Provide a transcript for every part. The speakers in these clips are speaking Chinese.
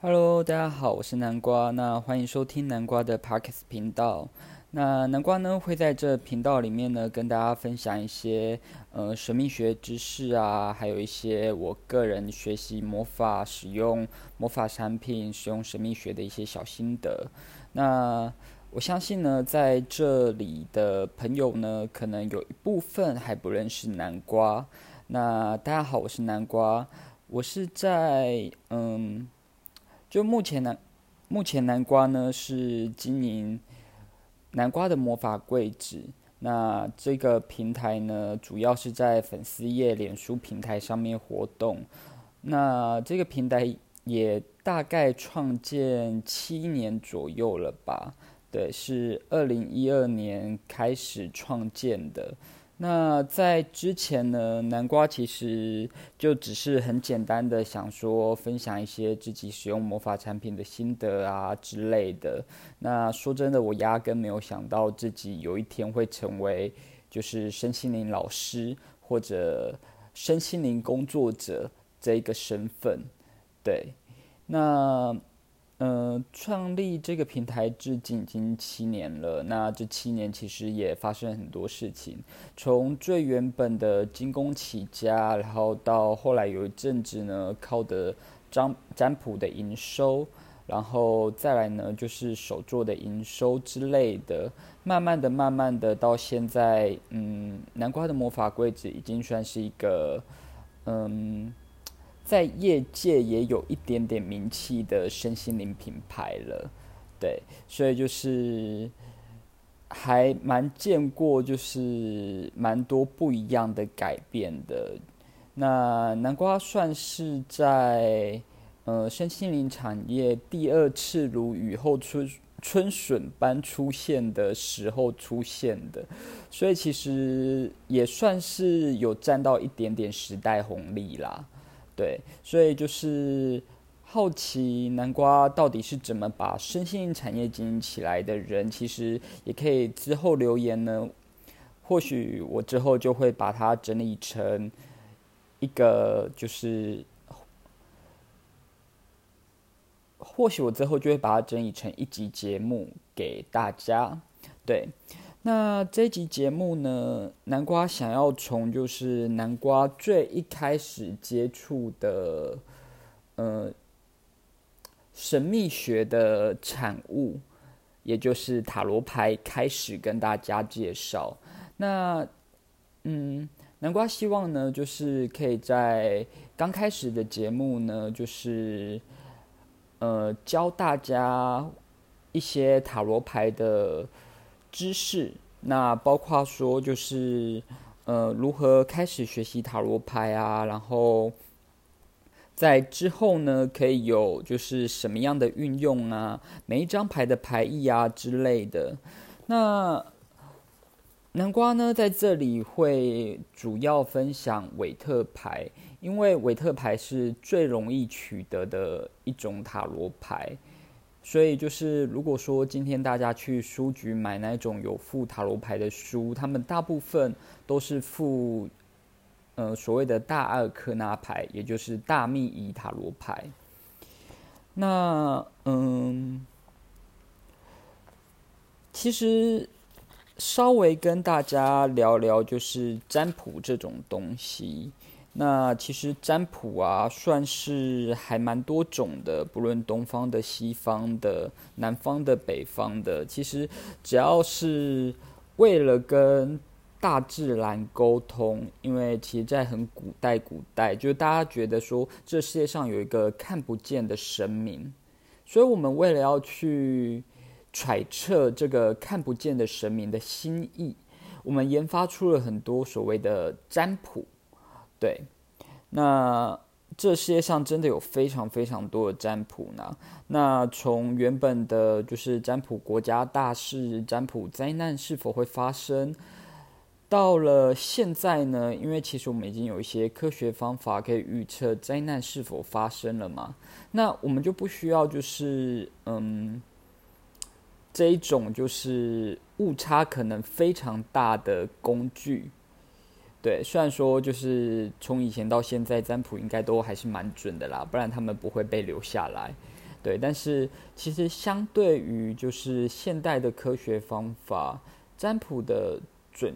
Hello，大家好，我是南瓜。那欢迎收听南瓜的 Parks 频道。那南瓜呢会在这频道里面呢跟大家分享一些呃神秘学知识啊，还有一些我个人学习魔法、使用魔法产品、使用神秘学的一些小心得。那我相信呢，在这里的朋友呢，可能有一部分还不认识南瓜。那大家好，我是南瓜，我是在嗯。就目前南，目前南瓜呢是经营南瓜的魔法柜子。那这个平台呢，主要是在粉丝页、脸书平台上面活动。那这个平台也大概创建七年左右了吧？对，是二零一二年开始创建的。那在之前呢，南瓜其实就只是很简单的想说分享一些自己使用魔法产品的心得啊之类的。那说真的，我压根没有想到自己有一天会成为就是身心灵老师或者身心灵工作者这一个身份。对，那。嗯，创立这个平台至今已经七年了。那这七年其实也发生很多事情，从最原本的精工起家，然后到后来有一阵子呢，靠的占占卜的营收，然后再来呢就是手做的营收之类的，慢慢的、慢慢的到现在，嗯，南瓜的魔法柜子已经算是一个，嗯。在业界也有一点点名气的身心灵品牌了，对，所以就是还蛮见过，就是蛮多不一样的改变的。那南瓜算是在呃身心灵产业第二次如雨后春春笋般出现的时候出现的，所以其实也算是有占到一点点时代红利啦。对，所以就是好奇南瓜到底是怎么把身心产业经营起来的人，其实也可以之后留言呢。或许我之后就会把它整理成一个，就是或许我之后就会把它整理成一集节目给大家。对。那这集节目呢，南瓜想要从就是南瓜最一开始接触的，呃，神秘学的产物，也就是塔罗牌开始跟大家介绍。那，嗯，南瓜希望呢，就是可以在刚开始的节目呢，就是呃教大家一些塔罗牌的。知识，那包括说就是，呃，如何开始学习塔罗牌啊？然后在之后呢，可以有就是什么样的运用啊？每一张牌的牌意啊之类的。那南瓜呢，在这里会主要分享韦特牌，因为韦特牌是最容易取得的一种塔罗牌。所以就是，如果说今天大家去书局买那种有附塔罗牌的书，他们大部分都是附，呃，所谓的大阿尔克纳牌，也就是大密仪塔罗牌。那嗯，其实稍微跟大家聊聊，就是占卜这种东西。那其实占卜啊，算是还蛮多种的，不论东方的、西方的、南方的、北方的，其实只要是为了跟大自然沟通，因为其实，在很古代，古代就是大家觉得说，这世界上有一个看不见的神明，所以我们为了要去揣测这个看不见的神明的心意，我们研发出了很多所谓的占卜。对，那这世界上真的有非常非常多的占卜呢。那从原本的就是占卜国家大事、占卜灾难是否会发生，到了现在呢，因为其实我们已经有一些科学方法可以预测灾难是否发生了嘛，那我们就不需要就是嗯这一种就是误差可能非常大的工具。对，虽然说就是从以前到现在占卜应该都还是蛮准的啦，不然他们不会被留下来。对，但是其实相对于就是现代的科学方法，占卜的准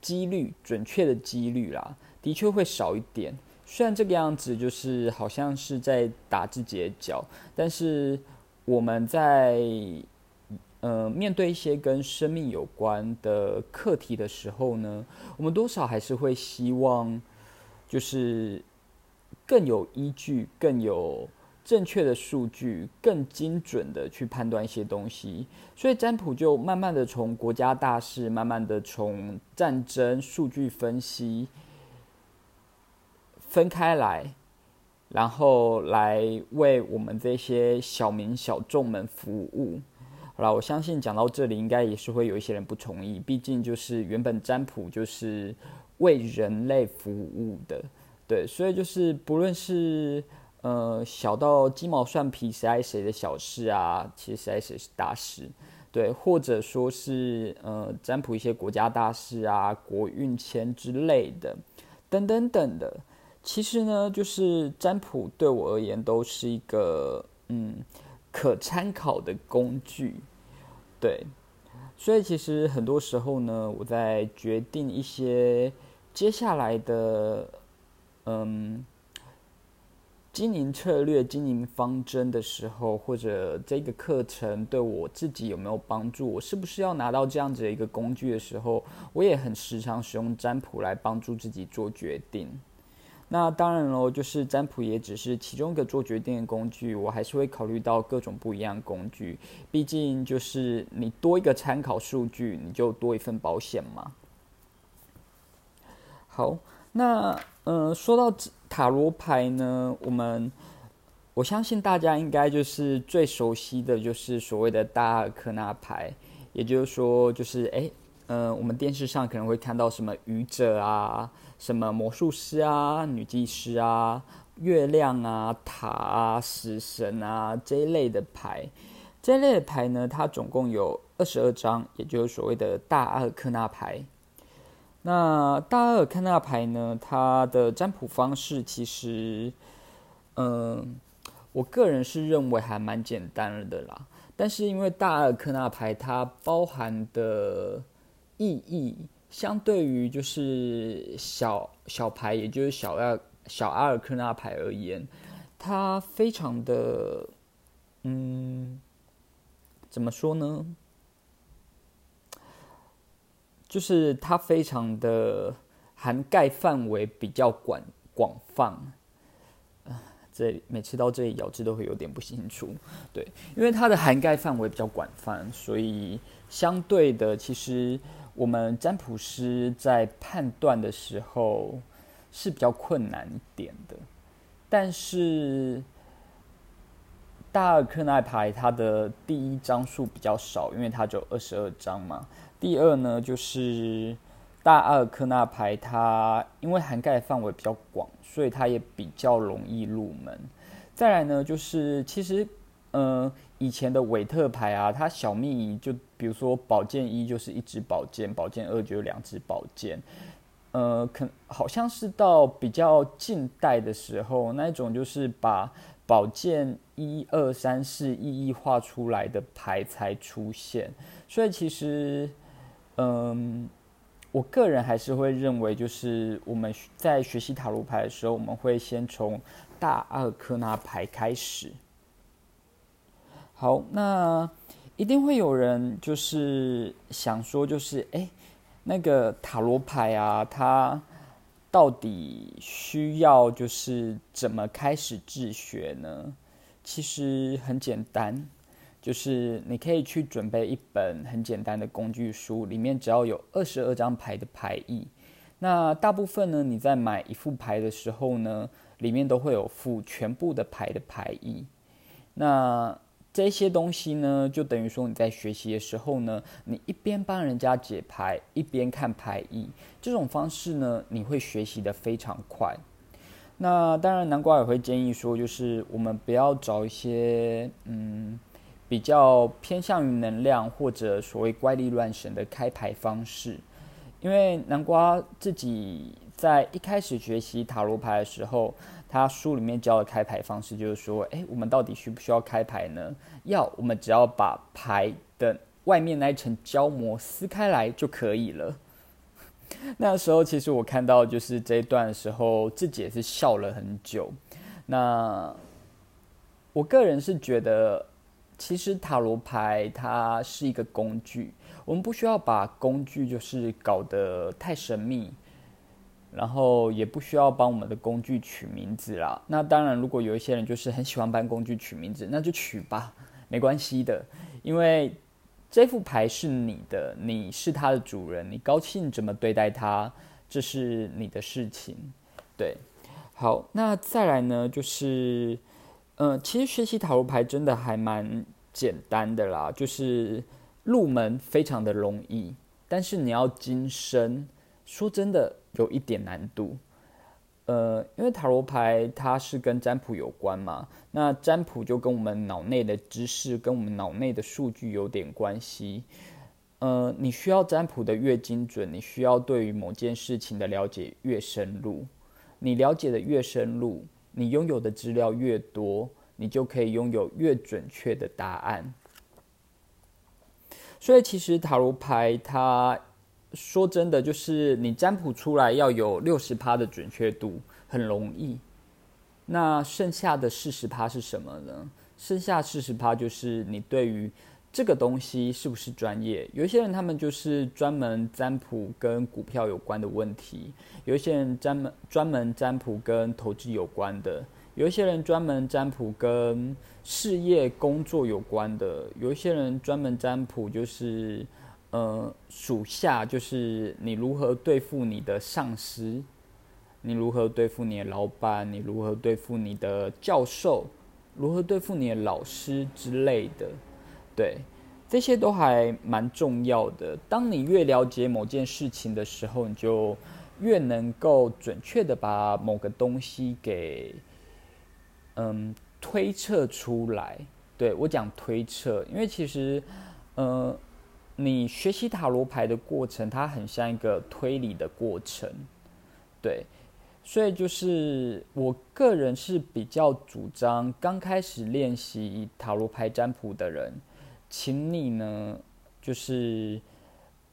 几率、准确的几率啦，的确会少一点。虽然这个样子就是好像是在打自己的脚，但是我们在呃面对一些跟生命有关的课题的时候呢，我们多少还是会希望就是更有依据、更有正确的数据、更精准的去判断一些东西。所以占卜就慢慢的从国家大事，慢慢的从战争数据分析。分开来，然后来为我们这些小民小众们服务。好了，我相信讲到这里，应该也是会有一些人不同意。毕竟就是原本占卜就是为人类服务的，对，所以就是不论是呃小到鸡毛蒜皮谁爱谁的小事啊，其实谁爱谁是大事，对，或者说是呃占卜一些国家大事啊、国运签之类的，等等等的。其实呢，就是占卜对我而言都是一个嗯可参考的工具，对，所以其实很多时候呢，我在决定一些接下来的嗯经营策略、经营方针的时候，或者这个课程对我自己有没有帮助，我是不是要拿到这样子的一个工具的时候，我也很时常使用占卜来帮助自己做决定。那当然喽，就是占卜也只是其中一个做决定的工具，我还是会考虑到各种不一样工具。毕竟就是你多一个参考数据，你就多一份保险嘛。好，那呃，说到塔罗牌呢，我们我相信大家应该就是最熟悉的就是所谓的大阿尔克纳牌，也就是说，就是哎，嗯，我们电视上可能会看到什么愚者啊。什么魔术师啊、女祭司啊、月亮啊、塔啊、死神啊这一类的牌，这一类的牌呢，它总共有二十二张，也就是所谓的大阿尔克纳牌。那大阿尔克纳牌呢，它的占卜方式其实，嗯，我个人是认为还蛮简单的啦。但是因为大阿尔克纳牌它包含的意义。相对于就是小小牌，也就是小阿小阿尔克纳牌而言，它非常的，嗯，怎么说呢？就是它非常的涵盖范围比较广广泛。这每次到这里咬字都会有点不清楚，对，因为它的涵盖范围比较广泛，所以相对的其实。我们占卜师在判断的时候是比较困难一点的，但是大阿尔克纳牌它的第一张数比较少，因为它只有二十二张嘛。第二呢，就是大阿尔克纳牌它因为涵盖范围比较广，所以它也比较容易入门。再来呢，就是其实。嗯，以前的韦特牌啊，它小秘就比如说宝剑一就是一支宝剑，宝剑二就有两支宝剑。呃，可好像是到比较近代的时候，那一种就是把宝剑一二三四一一画出来的牌才出现。所以其实，嗯，我个人还是会认为，就是我们在学习塔罗牌的时候，我们会先从大阿尔克纳牌开始。好，那一定会有人就是想说，就是哎，那个塔罗牌啊，它到底需要就是怎么开始自学呢？其实很简单，就是你可以去准备一本很简单的工具书，里面只要有二十二张牌的牌意。那大部分呢，你在买一副牌的时候呢，里面都会有附全部的牌的牌意。那这些东西呢，就等于说你在学习的时候呢，你一边帮人家解牌，一边看牌意，这种方式呢，你会学习的非常快。那当然，南瓜也会建议说，就是我们不要找一些嗯比较偏向于能量或者所谓怪力乱神的开牌方式，因为南瓜自己在一开始学习塔罗牌的时候，他书里面教的开牌方式就是说，诶，我们到底需不需要开牌呢？要，我们只要把牌的外面那一层胶膜撕开来就可以了。那时候其实我看到就是这一段的时候，自己也是笑了很久。那我个人是觉得，其实塔罗牌它是一个工具，我们不需要把工具就是搞得太神秘，然后也不需要帮我们的工具取名字啦。那当然，如果有一些人就是很喜欢帮工具取名字，那就取吧，没关系的，因为。这副牌是你的，你是它的主人，你高兴怎么对待它，这是你的事情。对，好，那再来呢，就是，呃，其实学习塔罗牌真的还蛮简单的啦，就是入门非常的容易，但是你要精深，说真的有一点难度。呃，因为塔罗牌它是跟占卜有关嘛，那占卜就跟我们脑内的知识、跟我们脑内的数据有点关系。呃，你需要占卜的越精准，你需要对于某件事情的了解越深入。你了解的越深入，你拥有的资料越多，你就可以拥有越准确的答案。所以，其实塔罗牌它。说真的，就是你占卜出来要有六十趴的准确度，很容易。那剩下的四十趴是什么呢？剩下四十趴就是你对于这个东西是不是专业。有一些人他们就是专门占卜跟股票有关的问题，有一些人专门专门占卜跟投资有关的，有一些人专门占卜跟事业工作有关的，有一些人专门占卜就是。呃，属下就是你如何对付你的上司，你如何对付你的老板，你如何对付你的教授，如何对付你的老师之类的，对，这些都还蛮重要的。当你越了解某件事情的时候，你就越能够准确的把某个东西给嗯推测出来。对我讲推测，因为其实呃。你学习塔罗牌的过程，它很像一个推理的过程，对，所以就是我个人是比较主张，刚开始练习塔罗牌占卜的人，请你呢就是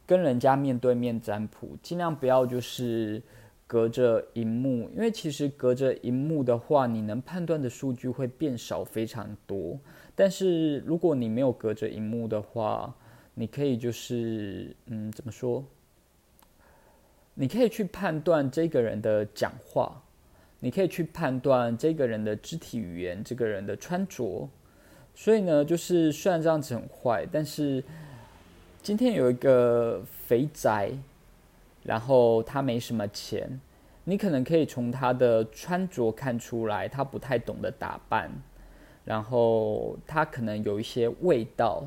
跟人家面对面占卜，尽量不要就是隔着荧幕，因为其实隔着荧幕的话，你能判断的数据会变少非常多，但是如果你没有隔着荧幕的话，你可以就是，嗯，怎么说？你可以去判断这个人的讲话，你可以去判断这个人的肢体语言，这个人的穿着。所以呢，就是虽然这样子很坏，但是今天有一个肥宅，然后他没什么钱，你可能可以从他的穿着看出来，他不太懂得打扮，然后他可能有一些味道，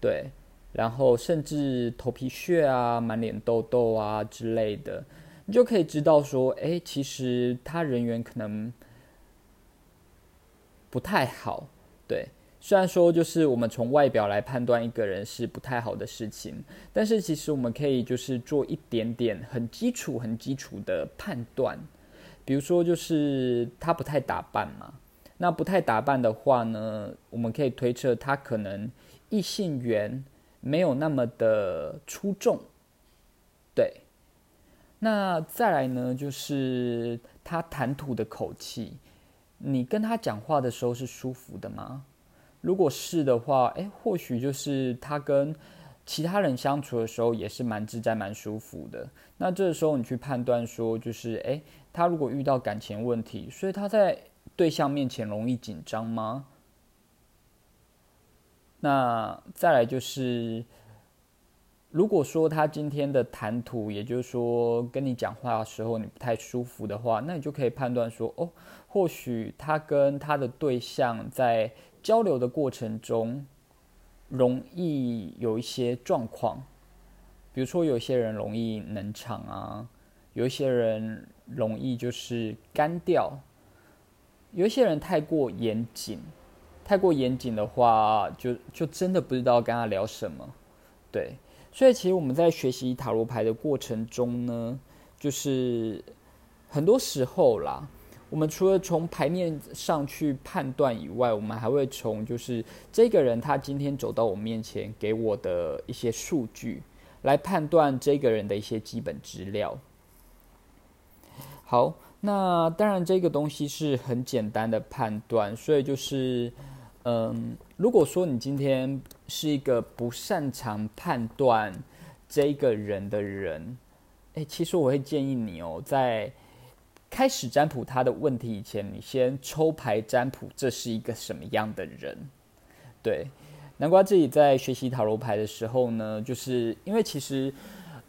对。然后甚至头皮屑啊、满脸痘痘啊之类的，你就可以知道说，哎，其实他人缘可能不太好。对，虽然说就是我们从外表来判断一个人是不太好的事情，但是其实我们可以就是做一点点很基础、很基础的判断。比如说，就是他不太打扮嘛，那不太打扮的话呢，我们可以推测他可能异性缘。没有那么的出众，对。那再来呢，就是他谈吐的口气，你跟他讲话的时候是舒服的吗？如果是的话，哎，或许就是他跟其他人相处的时候也是蛮自在、蛮舒服的。那这时候你去判断说，就是哎，他如果遇到感情问题，所以他在对象面前容易紧张吗？那再来就是，如果说他今天的谈吐，也就是说跟你讲话的时候你不太舒服的话，那你就可以判断说，哦，或许他跟他的对象在交流的过程中，容易有一些状况，比如说有些人容易冷场啊，有一些人容易就是干掉，有一些人太过严谨。太过严谨的话，就就真的不知道跟他聊什么，对。所以其实我们在学习塔罗牌的过程中呢，就是很多时候啦，我们除了从牌面上去判断以外，我们还会从就是这个人他今天走到我面前给我的一些数据来判断这个人的一些基本资料。好，那当然这个东西是很简单的判断，所以就是，嗯，如果说你今天是一个不擅长判断这个人的人，哎，其实我会建议你哦，在开始占卜他的问题以前，你先抽牌占卜，这是一个什么样的人？对，南瓜自己在学习塔罗牌的时候呢，就是因为其实，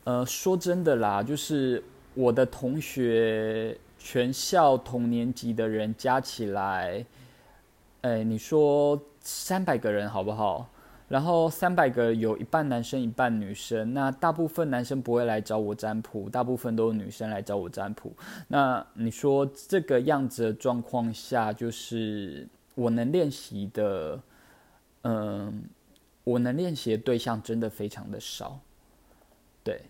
呃，说真的啦，就是我的同学，全校同年级的人加起来，哎，你说三百个人好不好？然后三百个有一半男生一半女生，那大部分男生不会来找我占卜，大部分都是女生来找我占卜。那你说这个样子的状况下，就是我能练习的，嗯，我能练习的对象真的非常的少，对，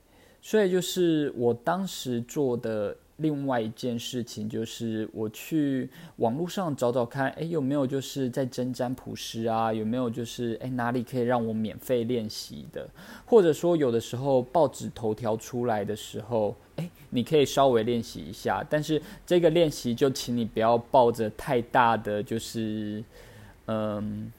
所以就是我当时做的。另外一件事情就是，我去网络上找找看，哎，有没有就是在真占卜师啊？有没有就是哎哪里可以让我免费练习的？或者说有的时候报纸头条出来的时候，哎，你可以稍微练习一下。但是这个练习就请你不要抱着太大的就是嗯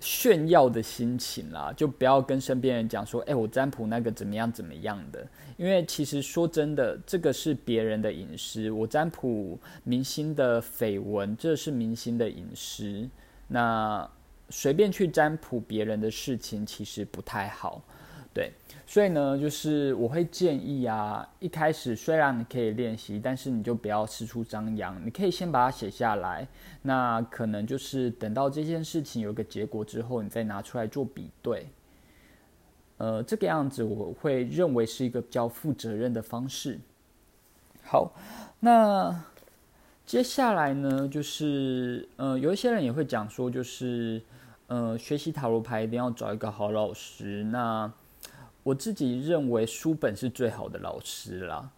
炫耀的心情啦，就不要跟身边人讲说，哎，我占卜那个怎么样怎么样的。因为其实说真的，这个是别人的隐私。我占卜明星的绯闻，这是明星的隐私。那随便去占卜别人的事情，其实不太好。对，所以呢，就是我会建议啊，一开始虽然你可以练习，但是你就不要四处张扬。你可以先把它写下来。那可能就是等到这件事情有个结果之后，你再拿出来做比对。呃，这个样子我会认为是一个比较负责任的方式。好，那接下来呢，就是呃，有一些人也会讲说，就是呃，学习塔罗牌一定要找一个好老师。那我自己认为书本是最好的老师啦，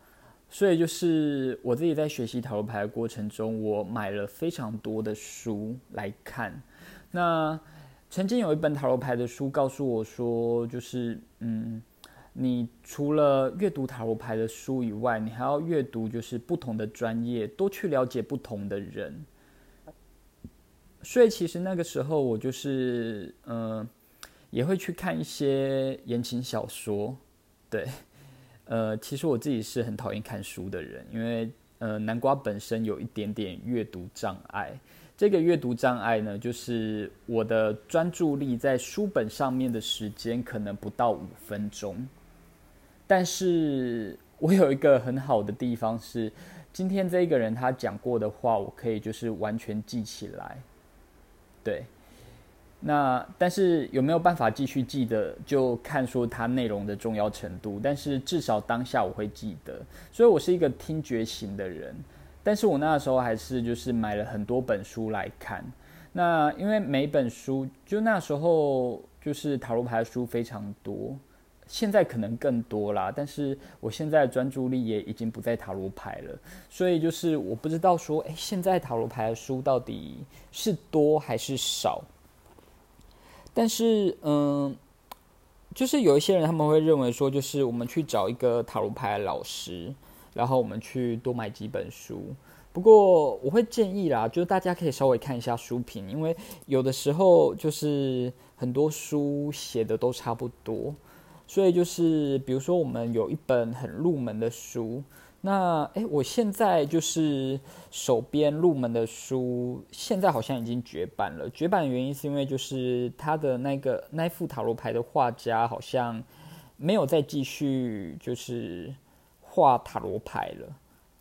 所以就是我自己在学习塔罗牌的过程中，我买了非常多的书来看。那曾经有一本塔罗牌的书告诉我说，就是嗯，你除了阅读塔罗牌的书以外，你还要阅读就是不同的专业，多去了解不同的人。所以其实那个时候我就是嗯，也会去看一些言情小说。对，呃，其实我自己是很讨厌看书的人，因为呃，南瓜本身有一点点阅读障碍。这个阅读障碍呢，就是我的专注力在书本上面的时间可能不到五分钟，但是我有一个很好的地方是，今天这个人他讲过的话，我可以就是完全记起来。对，那但是有没有办法继续记得，就看说它内容的重要程度。但是至少当下我会记得，所以我是一个听觉型的人。但是我那时候还是就是买了很多本书来看，那因为每本书就那时候就是塔罗牌的书非常多，现在可能更多啦。但是我现在专注力也已经不在塔罗牌了，所以就是我不知道说，哎，现在塔罗牌的书到底是多还是少？但是嗯，就是有一些人他们会认为说，就是我们去找一个塔罗牌的老师。然后我们去多买几本书，不过我会建议啦，就是大家可以稍微看一下书评，因为有的时候就是很多书写的都差不多，所以就是比如说我们有一本很入门的书，那诶，我现在就是手边入门的书，现在好像已经绝版了。绝版的原因是因为就是他的那个那副塔罗牌的画家好像没有再继续就是。画塔罗牌了，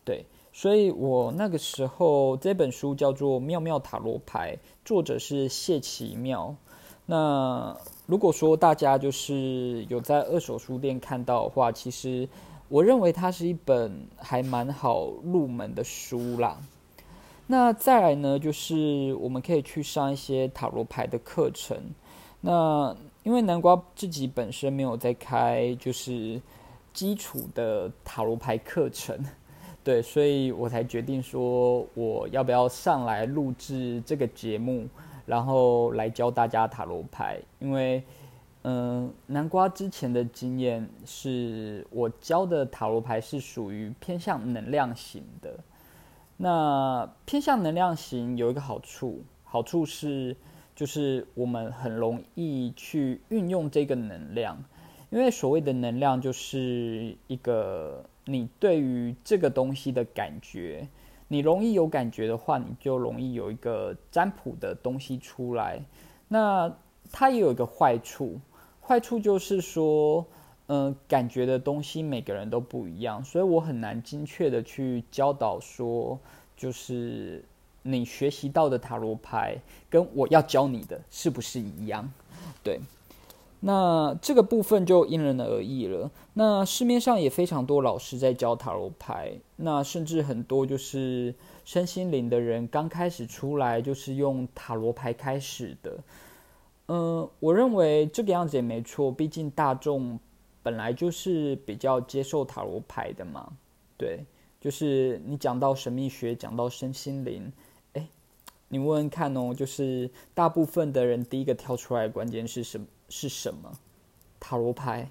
对，所以我那个时候这本书叫做《妙妙塔罗牌》，作者是谢奇妙。那如果说大家就是有在二手书店看到的话，其实我认为它是一本还蛮好入门的书啦。那再来呢，就是我们可以去上一些塔罗牌的课程。那因为南瓜自己本身没有在开，就是。基础的塔罗牌课程，对，所以我才决定说我要不要上来录制这个节目，然后来教大家塔罗牌。因为，嗯，南瓜之前的经验是我教的塔罗牌是属于偏向能量型的。那偏向能量型有一个好处，好处是就是我们很容易去运用这个能量。因为所谓的能量就是一个你对于这个东西的感觉，你容易有感觉的话，你就容易有一个占卜的东西出来。那它也有一个坏处，坏处就是说，嗯，感觉的东西每个人都不一样，所以我很难精确的去教导说，就是你学习到的塔罗牌跟我要教你的是不是一样？对。那这个部分就因人而异了。那市面上也非常多老师在教塔罗牌，那甚至很多就是身心灵的人刚开始出来就是用塔罗牌开始的。嗯，我认为这个样子也没错，毕竟大众本来就是比较接受塔罗牌的嘛。对，就是你讲到神秘学，讲到身心灵，哎，你问问看哦，就是大部分的人第一个跳出来的关键是什么？是什么塔罗牌？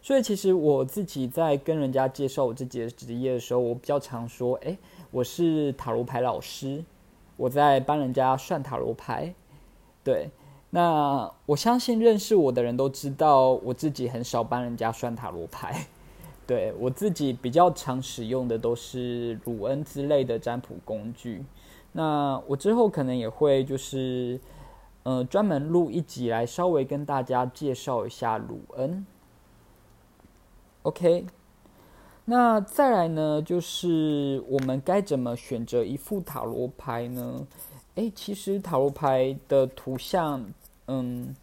所以其实我自己在跟人家介绍我自己的职业的时候，我比较常说：“哎，我是塔罗牌老师，我在帮人家算塔罗牌。”对，那我相信认识我的人都知道，我自己很少帮人家算塔罗牌。对我自己比较常使用的都是鲁恩之类的占卜工具。那我之后可能也会就是。呃，专门录一集来稍微跟大家介绍一下鲁恩。OK，那再来呢，就是我们该怎么选择一副塔罗牌呢？诶，其实塔罗牌的图像，嗯，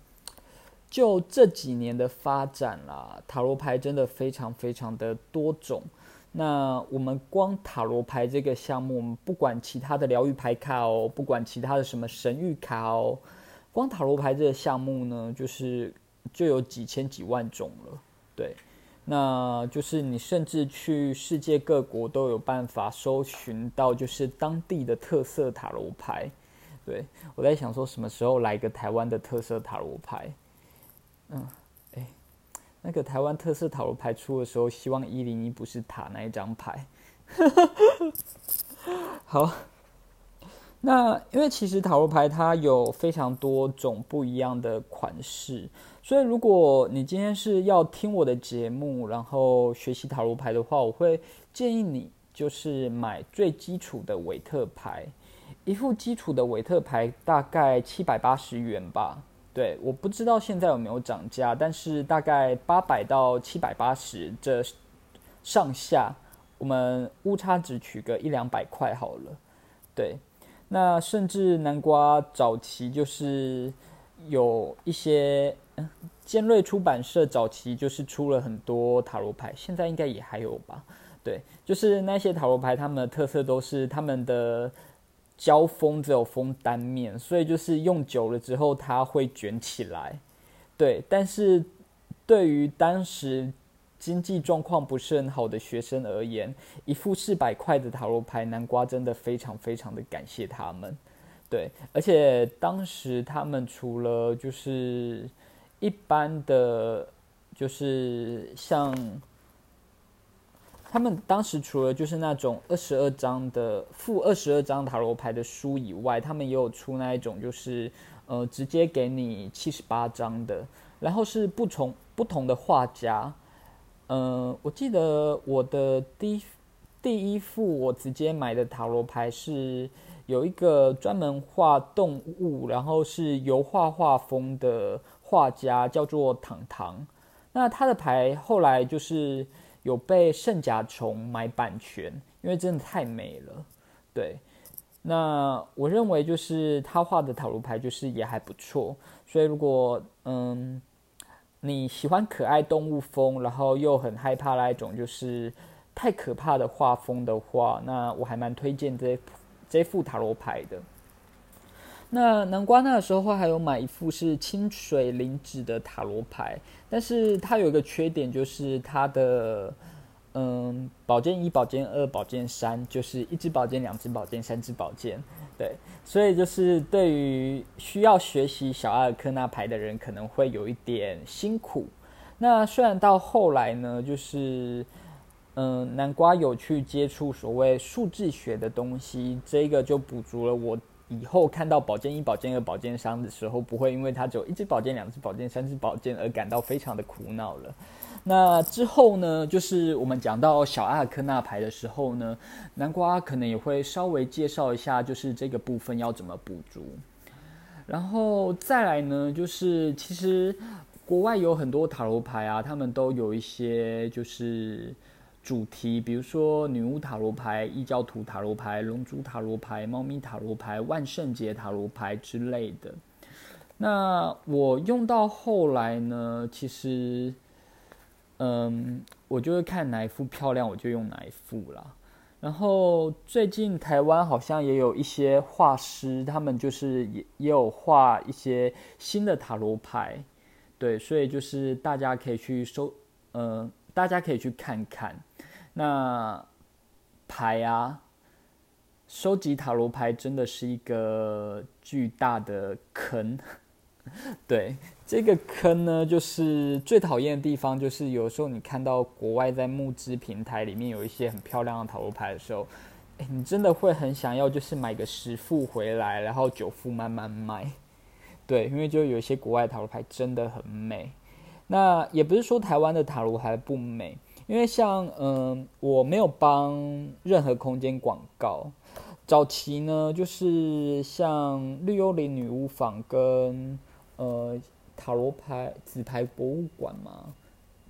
就这几年的发展啦，塔罗牌真的非常非常的多种。那我们光塔罗牌这个项目，我们不管其他的疗愈牌卡哦，不管其他的什么神谕卡哦。光塔罗牌这个项目呢，就是就有几千几万种了，对，那就是你甚至去世界各国都有办法搜寻到，就是当地的特色塔罗牌。对我在想说，什么时候来一个台湾的特色塔罗牌？嗯，哎，那个台湾特色塔罗牌出的时候，希望一零一不是塔那一张牌。好。那因为其实塔罗牌它有非常多种不一样的款式，所以如果你今天是要听我的节目，然后学习塔罗牌的话，我会建议你就是买最基础的韦特牌，一副基础的韦特牌大概七百八十元吧。对，我不知道现在有没有涨价，但是大概八百到七百八十这上下，我们误差只取个一两百块好了。对。那甚至南瓜早期就是有一些尖锐出版社早期就是出了很多塔罗牌，现在应该也还有吧？对，就是那些塔罗牌，他们的特色都是他们的胶封只有封单面，所以就是用久了之后它会卷起来。对，但是对于当时。经济状况不是很好的学生而言，一副四百块的塔罗牌，南瓜真的非常非常的感谢他们。对，而且当时他们除了就是一般的，就是像他们当时除了就是那种二十二张的负二十二张塔罗牌的书以外，他们也有出那一种就是呃直接给你七十八张的，然后是不同不同的画家。嗯，我记得我的第第一副我直接买的塔罗牌是有一个专门画动物，然后是油画画风的画家，叫做糖糖。那他的牌后来就是有被圣甲虫买版权，因为真的太美了。对，那我认为就是他画的塔罗牌就是也还不错，所以如果嗯。你喜欢可爱动物风，然后又很害怕那一种就是太可怕的画风的话，那我还蛮推荐这这副塔罗牌的。那南瓜那个时候还有买一副是清水灵纸的塔罗牌，但是它有一个缺点，就是它的嗯，宝剑一、宝剑二、宝剑三，就是一支宝剑、两支宝剑、三支宝剑，对，所以就是对于需要学习小阿尔克纳牌的人，可能会有一点辛苦。那虽然到后来呢，就是嗯，南瓜有去接触所谓数字学的东西，这个就补足了我。以后看到保健一、保健二、保健三的时候，不会因为它只有一支保健、两支保健、三支保健而感到非常的苦恼了。那之后呢，就是我们讲到小阿尔克纳牌的时候呢，南瓜可能也会稍微介绍一下，就是这个部分要怎么补足。然后再来呢，就是其实国外有很多塔罗牌啊，他们都有一些就是。主题，比如说女巫塔罗牌、异教徒塔罗牌、龙珠塔罗牌、猫咪塔罗牌、万圣节塔罗牌之类的。那我用到后来呢，其实，嗯，我就会看哪一副漂亮，我就用哪一副啦。然后最近台湾好像也有一些画师，他们就是也也有画一些新的塔罗牌，对，所以就是大家可以去收，嗯。大家可以去看看，那牌啊，收集塔罗牌真的是一个巨大的坑。对，这个坑呢，就是最讨厌的地方，就是有时候你看到国外在募资平台里面有一些很漂亮的塔罗牌的时候，你真的会很想要，就是买个十副回来，然后九副慢慢卖。对，因为就有一些国外塔罗牌真的很美。那也不是说台湾的塔罗还不美，因为像嗯，我没有帮任何空间广告。早期呢，就是像绿幽灵女巫坊跟呃塔罗牌纸牌博物馆嘛，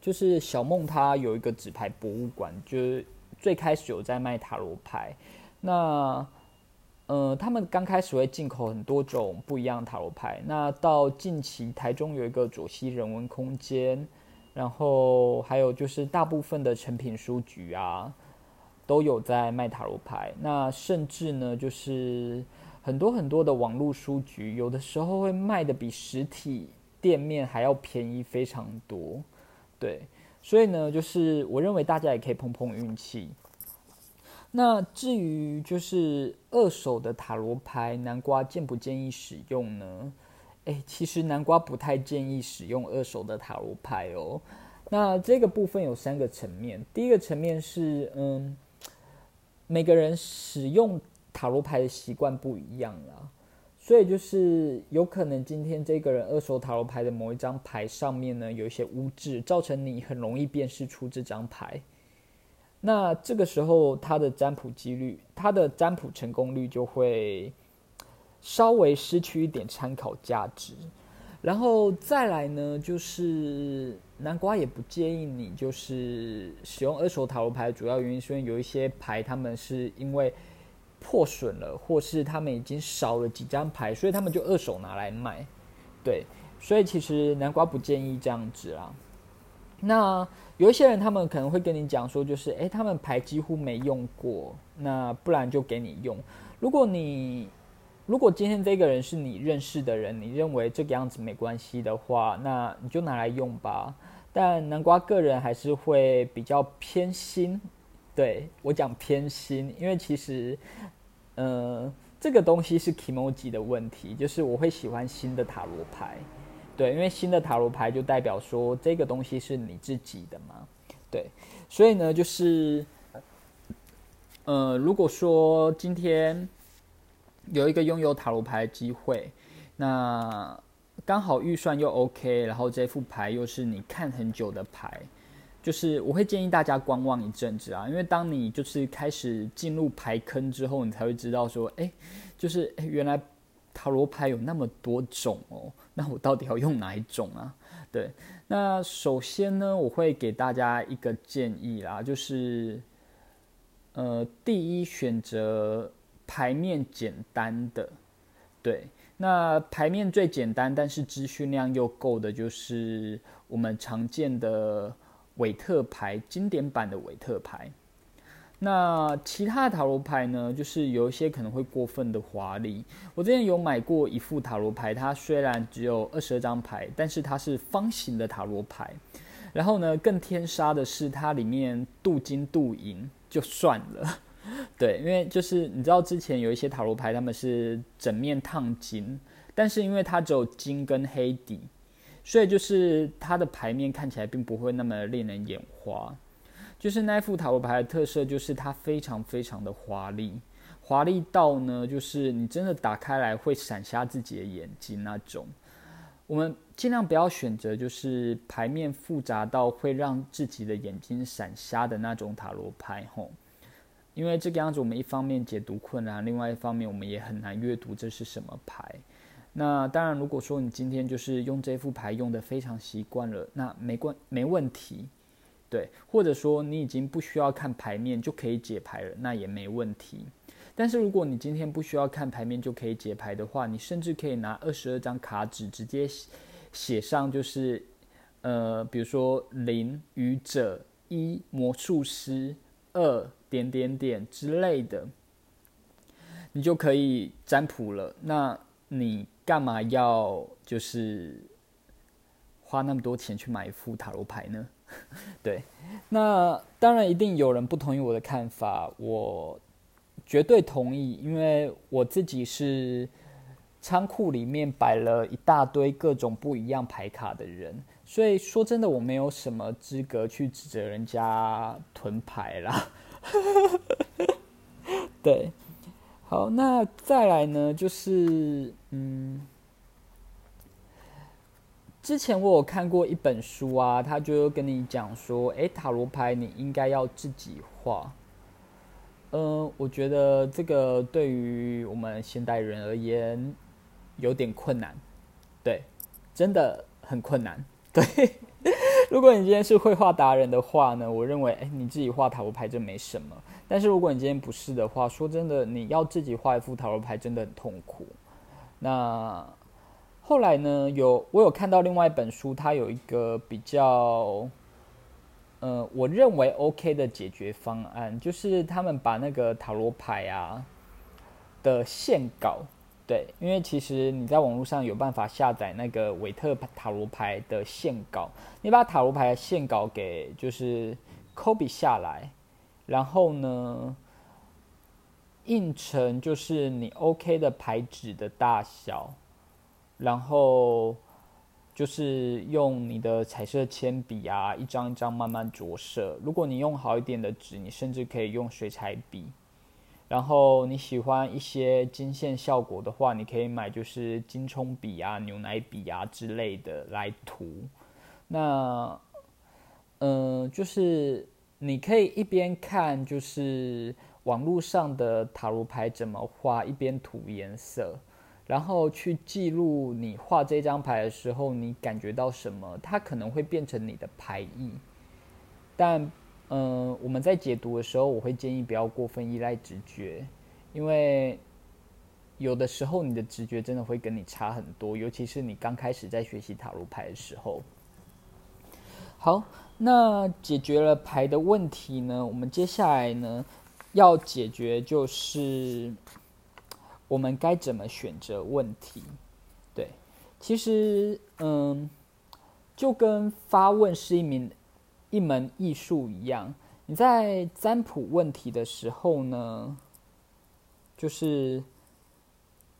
就是小梦她有一个纸牌博物馆，就是最开始有在卖塔罗牌。那呃，他们刚开始会进口很多种不一样的塔罗牌。那到近期，台中有一个左西人文空间，然后还有就是大部分的成品书局啊，都有在卖塔罗牌。那甚至呢，就是很多很多的网络书局，有的时候会卖的比实体店面还要便宜非常多。对，所以呢，就是我认为大家也可以碰碰运气。那至于就是二手的塔罗牌，南瓜建不建议使用呢？诶，其实南瓜不太建议使用二手的塔罗牌哦。那这个部分有三个层面，第一个层面是，嗯，每个人使用塔罗牌的习惯不一样啦，所以就是有可能今天这个人二手塔罗牌的某一张牌上面呢有一些污渍，造成你很容易辨识出这张牌。那这个时候，它的占卜几率，它的占卜成功率就会稍微失去一点参考价值。然后再来呢，就是南瓜也不建议你就是使用二手塔罗牌，主要原因是因为有一些牌他们是因为破损了，或是他们已经少了几张牌，所以他们就二手拿来卖。对，所以其实南瓜不建议这样子啊。那有一些人，他们可能会跟你讲说，就是诶，他们牌几乎没用过，那不然就给你用。如果你如果今天这个人是你认识的人，你认为这个样子没关系的话，那你就拿来用吧。但南瓜个人还是会比较偏心，对我讲偏心，因为其实，呃，这个东西是 emoji 的问题，就是我会喜欢新的塔罗牌。对，因为新的塔罗牌就代表说这个东西是你自己的嘛，对，所以呢，就是，呃，如果说今天有一个拥有塔罗牌的机会，那刚好预算又 OK，然后这副牌又是你看很久的牌，就是我会建议大家观望一阵子啊，因为当你就是开始进入牌坑之后，你才会知道说，哎，就是哎原来。塔罗牌有那么多种哦，那我到底要用哪一种啊？对，那首先呢，我会给大家一个建议啦，就是，呃，第一选择牌面简单的，对，那牌面最简单，但是资讯量又够的，就是我们常见的韦特牌经典版的韦特牌。那其他的塔罗牌呢，就是有一些可能会过分的华丽。我之前有买过一副塔罗牌，它虽然只有二十二张牌，但是它是方形的塔罗牌。然后呢，更天杀的是它里面镀金镀银就算了，对，因为就是你知道之前有一些塔罗牌他们是整面烫金，但是因为它只有金跟黑底，所以就是它的牌面看起来并不会那么令人眼花。就是那副塔罗牌的特色，就是它非常非常的华丽，华丽到呢，就是你真的打开来会闪瞎自己的眼睛那种。我们尽量不要选择就是牌面复杂到会让自己的眼睛闪瞎的那种塔罗牌吼，因为这个样子我们一方面解读困难，另外一方面我们也很难阅读这是什么牌。那当然，如果说你今天就是用这副牌用的非常习惯了，那没关没问题。对，或者说你已经不需要看牌面就可以解牌了，那也没问题。但是如果你今天不需要看牌面就可以解牌的话，你甚至可以拿二十二张卡纸直接写上，就是呃，比如说零愚者、一魔术师、二点点点之类的，你就可以占卜了。那你干嘛要就是花那么多钱去买一副塔罗牌呢？对，那当然一定有人不同意我的看法，我绝对同意，因为我自己是仓库里面摆了一大堆各种不一样牌卡的人，所以说真的我没有什么资格去指责人家囤牌啦。对，好，那再来呢，就是嗯。之前我有看过一本书啊，他就跟你讲说，哎，塔罗牌你应该要自己画。嗯，我觉得这个对于我们现代人而言有点困难，对，真的很困难。对，如果你今天是绘画达人的话呢，我认为，哎，你自己画塔罗牌这没什么。但是如果你今天不是的话，说真的，你要自己画一副塔罗牌真的很痛苦。那。后来呢，有我有看到另外一本书，它有一个比较，呃，我认为 OK 的解决方案，就是他们把那个塔罗牌啊的线稿，对，因为其实你在网络上有办法下载那个韦特塔罗牌的线稿，你把塔罗牌的线稿给就是 copy 下来，然后呢，印成就是你 OK 的牌纸的大小。然后就是用你的彩色铅笔啊，一张一张慢慢着色。如果你用好一点的纸，你甚至可以用水彩笔。然后你喜欢一些金线效果的话，你可以买就是金冲笔啊、牛奶笔啊之类的来涂。那，嗯，就是你可以一边看就是网络上的塔罗牌怎么画，一边涂颜色。然后去记录你画这张牌的时候，你感觉到什么？它可能会变成你的牌意。但，嗯，我们在解读的时候，我会建议不要过分依赖直觉，因为有的时候你的直觉真的会跟你差很多，尤其是你刚开始在学习塔罗牌的时候。好，那解决了牌的问题呢？我们接下来呢要解决就是。我们该怎么选择问题？对，其实，嗯，就跟发问是一名一门艺术一样。你在占卜问题的时候呢，就是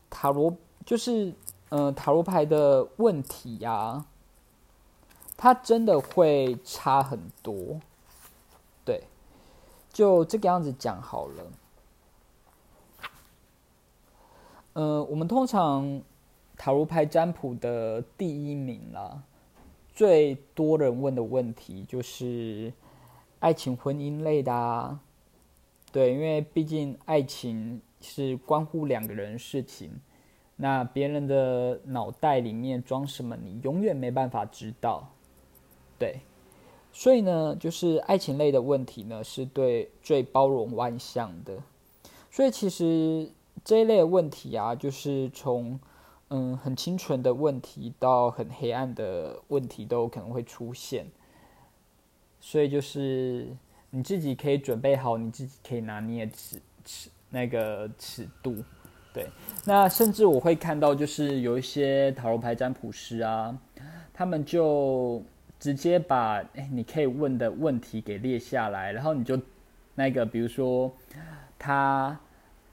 塔罗，就是嗯，塔罗牌的问题呀，它真的会差很多。对，就这个样子讲好了。呃，我们通常塔罗牌占卜的第一名啦，最多人问的问题就是爱情、婚姻类的啊。对，因为毕竟爱情是关乎两个人事情，那别人的脑袋里面装什么，你永远没办法知道。对，所以呢，就是爱情类的问题呢，是对最包容万象的。所以其实。这一类问题啊，就是从嗯很清纯的问题到很黑暗的问题都有可能会出现，所以就是你自己可以准备好，你自己可以拿捏尺尺那个尺度。对，那甚至我会看到，就是有一些塔罗牌占卜师啊，他们就直接把哎你可以问的问题给列下来，然后你就那个比如说他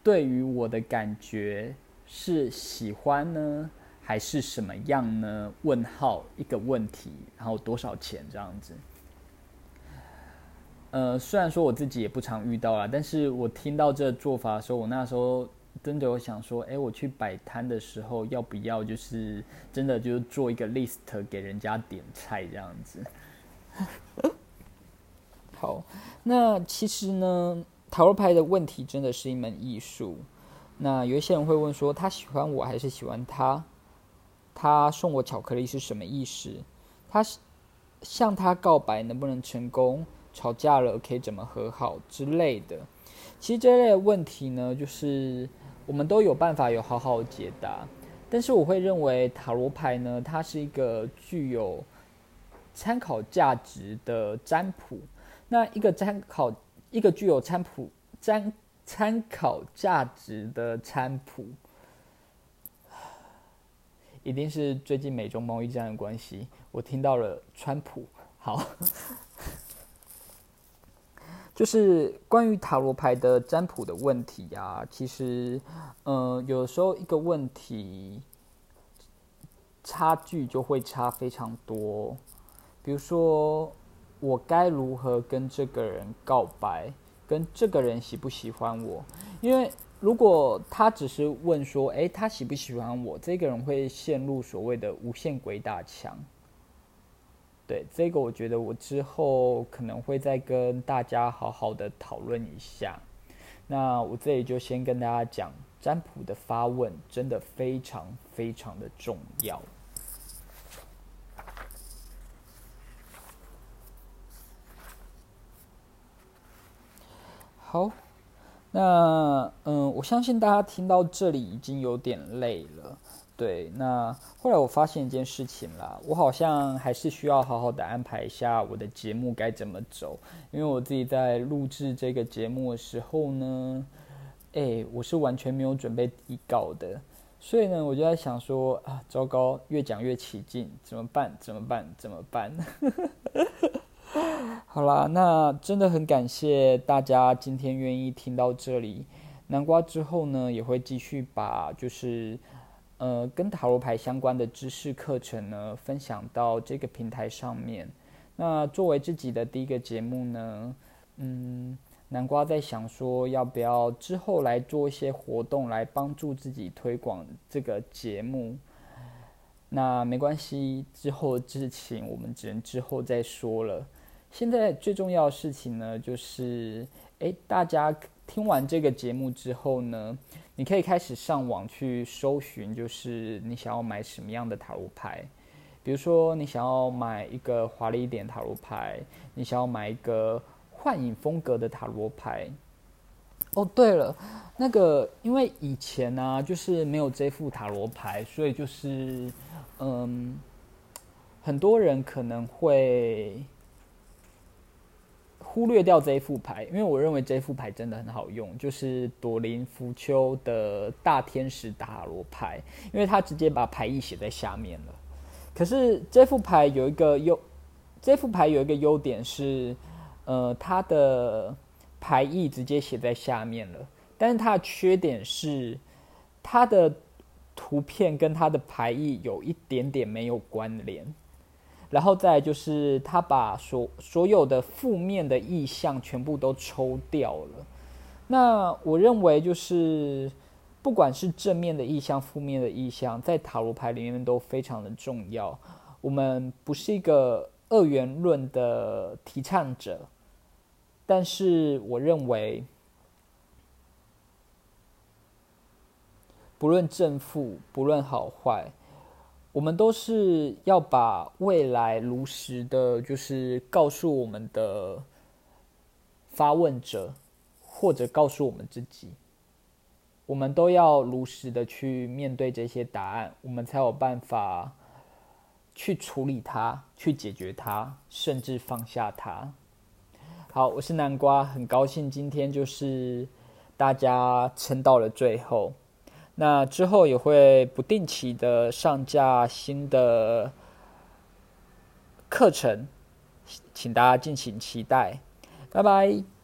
对于我的感觉是喜欢呢，还是什么样呢？问号一个问题，然后多少钱这样子。呃，虽然说我自己也不常遇到啦，但是我听到这做法的时候，我那时候。真的有想说，哎，我去摆摊的时候，要不要就是真的就做一个 list 给人家点菜这样子？好，那其实呢，塔罗牌的问题真的是一门艺术。那有一些人会问说，他喜欢我还是喜欢他？他送我巧克力是什么意思？他向他告白能不能成功？吵架了可以怎么和好之类的？其实这类问题呢，就是。我们都有办法有好好解答，但是我会认为塔罗牌呢，它是一个具有参考价值的占卜。那一个参考，一个具有参卜占参考价值的占卜，一定是最近美中贸易战的关系。我听到了川普，好。就是关于塔罗牌的占卜的问题啊，其实，呃，有时候一个问题差距就会差非常多。比如说，我该如何跟这个人告白？跟这个人喜不喜欢我？因为如果他只是问说，诶，他喜不喜欢我？这个人会陷入所谓的无限鬼打墙。对这个，我觉得我之后可能会再跟大家好好的讨论一下。那我这里就先跟大家讲，占卜的发问真的非常非常的重要。好，那嗯，我相信大家听到这里已经有点累了。对，那后来我发现一件事情啦，我好像还是需要好好的安排一下我的节目该怎么走，因为我自己在录制这个节目的时候呢，哎，我是完全没有准备底稿的，所以呢，我就在想说啊，糟糕，越讲越起劲，怎么办？怎么办？怎么办？好啦，那真的很感谢大家今天愿意听到这里，南瓜之后呢，也会继续把就是。呃，跟塔罗牌相关的知识课程呢，分享到这个平台上面。那作为自己的第一个节目呢，嗯，南瓜在想说，要不要之后来做一些活动，来帮助自己推广这个节目。那没关系，之后的事情我们只能之后再说了。现在最重要的事情呢，就是，诶，大家听完这个节目之后呢。你可以开始上网去搜寻，就是你想要买什么样的塔罗牌，比如说你想要买一个华丽一点塔罗牌，你想要买一个幻影风格的塔罗牌。哦，对了，那个因为以前呢，就是没有这副塔罗牌，所以就是嗯，很多人可能会。忽略掉这一副牌，因为我认为这副牌真的很好用，就是朵林福丘的大天使塔罗牌，因为它直接把牌意写在下面了。可是这副牌有一个优，这副牌有一个优点是，呃，它的牌意直接写在下面了，但是它的缺点是，它的图片跟它的牌意有一点点没有关联。然后再就是，他把所所有的负面的意象全部都抽掉了。那我认为，就是不管是正面的意象、负面的意象，在塔罗牌里面都非常的重要。我们不是一个二元论的提倡者，但是我认为，不论正负，不论好坏。我们都是要把未来如实的，就是告诉我们的发问者，或者告诉我们自己，我们都要如实的去面对这些答案，我们才有办法去处理它，去解决它，甚至放下它。好，我是南瓜，很高兴今天就是大家撑到了最后。那之后也会不定期的上架新的课程，请大家敬请期待。拜拜。